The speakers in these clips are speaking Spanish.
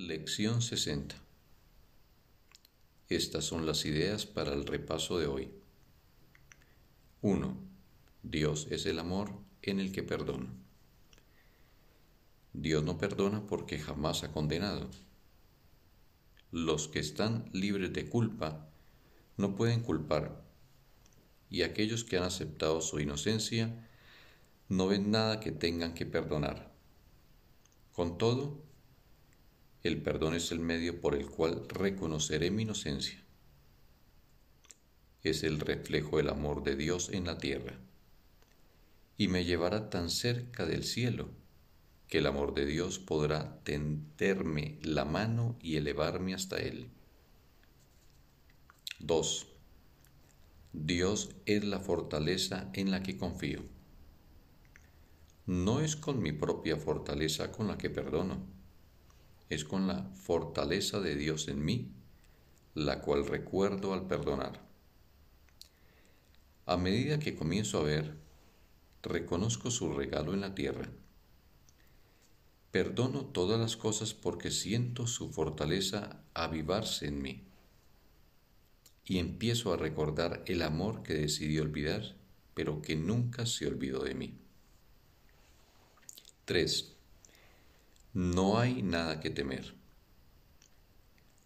Lección 60 Estas son las ideas para el repaso de hoy. 1. Dios es el amor en el que perdona. Dios no perdona porque jamás ha condenado. Los que están libres de culpa no pueden culpar, y aquellos que han aceptado su inocencia no ven nada que tengan que perdonar. Con todo, el perdón es el medio por el cual reconoceré mi inocencia. Es el reflejo del amor de Dios en la tierra y me llevará tan cerca del cielo que el amor de Dios podrá tenderme la mano y elevarme hasta Él. 2. Dios es la fortaleza en la que confío. No es con mi propia fortaleza con la que perdono es con la fortaleza de Dios en mí, la cual recuerdo al perdonar. A medida que comienzo a ver, reconozco su regalo en la tierra. Perdono todas las cosas porque siento su fortaleza avivarse en mí. Y empiezo a recordar el amor que decidí olvidar, pero que nunca se olvidó de mí. 3. No hay nada que temer.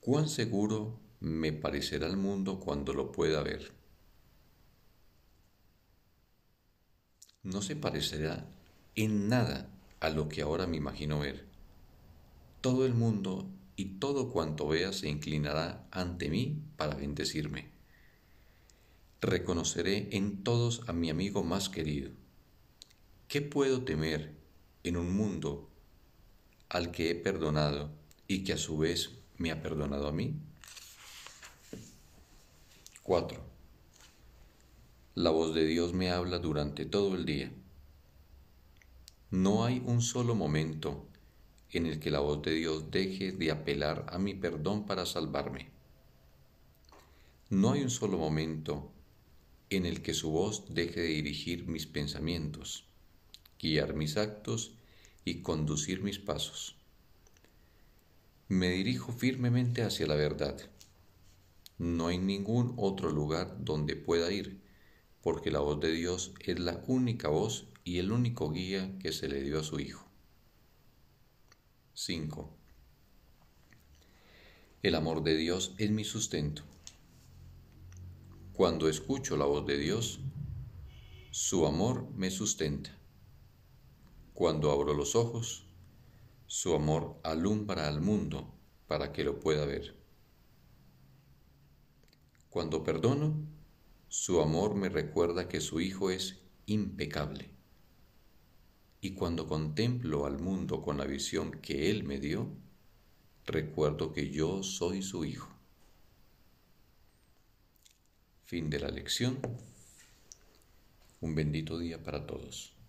¿Cuán seguro me parecerá el mundo cuando lo pueda ver? No se parecerá en nada a lo que ahora me imagino ver. Todo el mundo y todo cuanto vea se inclinará ante mí para bendecirme. Reconoceré en todos a mi amigo más querido. ¿Qué puedo temer en un mundo al que he perdonado y que a su vez me ha perdonado a mí? 4. La voz de Dios me habla durante todo el día. No hay un solo momento en el que la voz de Dios deje de apelar a mi perdón para salvarme. No hay un solo momento en el que su voz deje de dirigir mis pensamientos, guiar mis actos y conducir mis pasos. Me dirijo firmemente hacia la verdad. No hay ningún otro lugar donde pueda ir, porque la voz de Dios es la única voz y el único guía que se le dio a su Hijo. 5. El amor de Dios es mi sustento. Cuando escucho la voz de Dios, su amor me sustenta. Cuando abro los ojos, su amor alumbra al mundo para que lo pueda ver. Cuando perdono, su amor me recuerda que su Hijo es impecable. Y cuando contemplo al mundo con la visión que Él me dio, recuerdo que yo soy su Hijo. Fin de la lección. Un bendito día para todos.